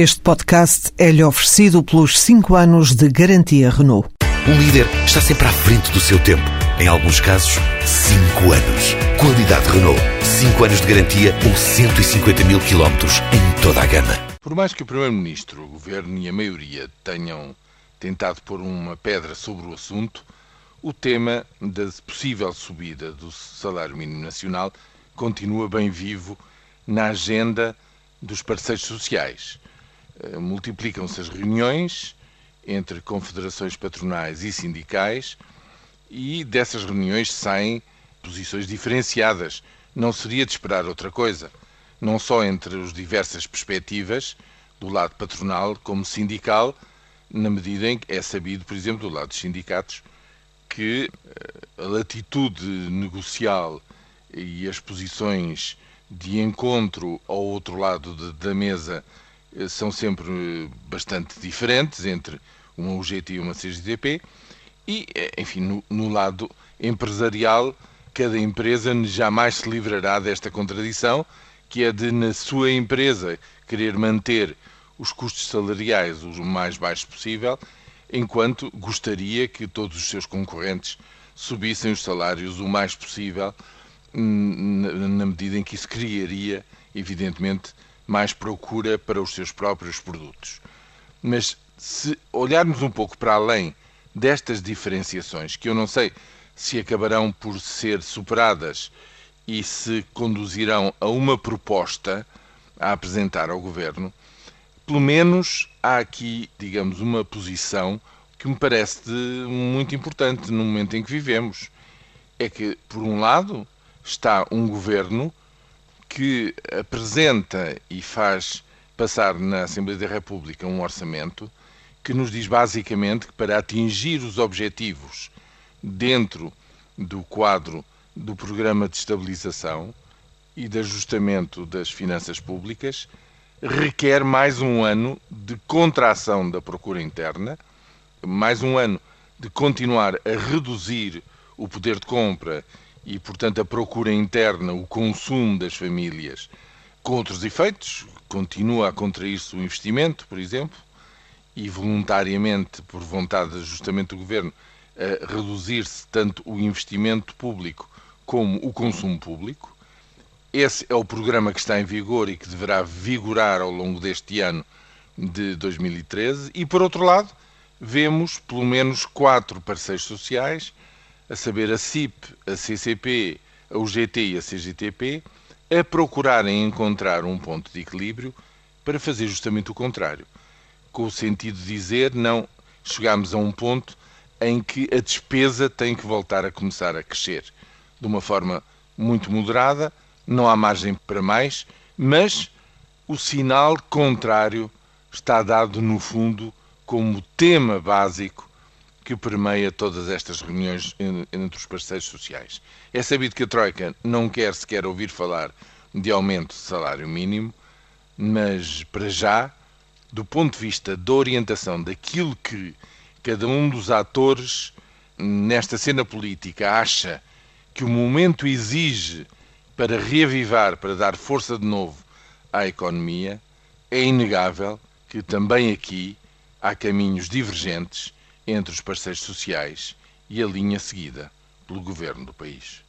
Este podcast é-lhe oferecido pelos 5 anos de garantia Renault. Um líder está sempre à frente do seu tempo. Em alguns casos, 5 anos. Qualidade Renault. 5 anos de garantia ou 150 mil quilómetros em toda a gama. Por mais que o Primeiro-Ministro, o Governo e a maioria tenham tentado pôr uma pedra sobre o assunto, o tema da possível subida do salário mínimo nacional continua bem vivo na agenda dos parceiros sociais. Eh, multiplicam-se as reuniões entre confederações patronais e sindicais e dessas reuniões saem posições diferenciadas. Não seria de esperar outra coisa, não só entre as diversas perspectivas do lado patronal como sindical, na medida em que é sabido, por exemplo, do lado dos sindicatos, que eh, a latitude negocial e as posições de encontro ao outro lado de, da mesa são sempre bastante diferentes entre uma UGT e uma CGTP e, eh, enfim, no, no lado empresarial, cada empresa jamais se livrará desta contradição, que é de, na sua empresa, querer manter os custos salariais o mais baixos possível, enquanto gostaria que todos os seus concorrentes subissem os salários o mais possível, na medida em que isso criaria, evidentemente, mais procura para os seus próprios produtos. Mas se olharmos um pouco para além destas diferenciações, que eu não sei se acabarão por ser superadas e se conduzirão a uma proposta a apresentar ao governo, pelo menos há aqui, digamos, uma posição que me parece muito importante no momento em que vivemos. É que, por um lado, está um governo que apresenta e faz passar na Assembleia da República um orçamento que nos diz basicamente que para atingir os objetivos dentro do quadro do programa de estabilização e de ajustamento das finanças públicas requer mais um ano de contração da procura interna, mais um ano de continuar a reduzir o poder de compra e, portanto, a procura interna, o consumo das famílias, com outros efeitos, continua a contrair-se o investimento, por exemplo, e voluntariamente, por vontade justamente do governo, a reduzir-se tanto o investimento público como o consumo público. Esse é o programa que está em vigor e que deverá vigorar ao longo deste ano de 2013. E, por outro lado, vemos pelo menos quatro parceiros sociais a saber a CIP, a CCP, a UGT e a CGTP, a procurarem encontrar um ponto de equilíbrio para fazer justamente o contrário. Com o sentido de dizer, não chegamos a um ponto em que a despesa tem que voltar a começar a crescer de uma forma muito moderada, não há margem para mais, mas o sinal contrário está dado no fundo como tema básico que permeia todas estas reuniões entre os parceiros sociais. É sabido que a Troika não quer sequer ouvir falar de aumento de salário mínimo, mas para já, do ponto de vista da orientação daquilo que cada um dos atores nesta cena política acha que o momento exige para reavivar, para dar força de novo à economia, é inegável que também aqui há caminhos divergentes entre os parceiros sociais e a linha seguida pelo governo do país.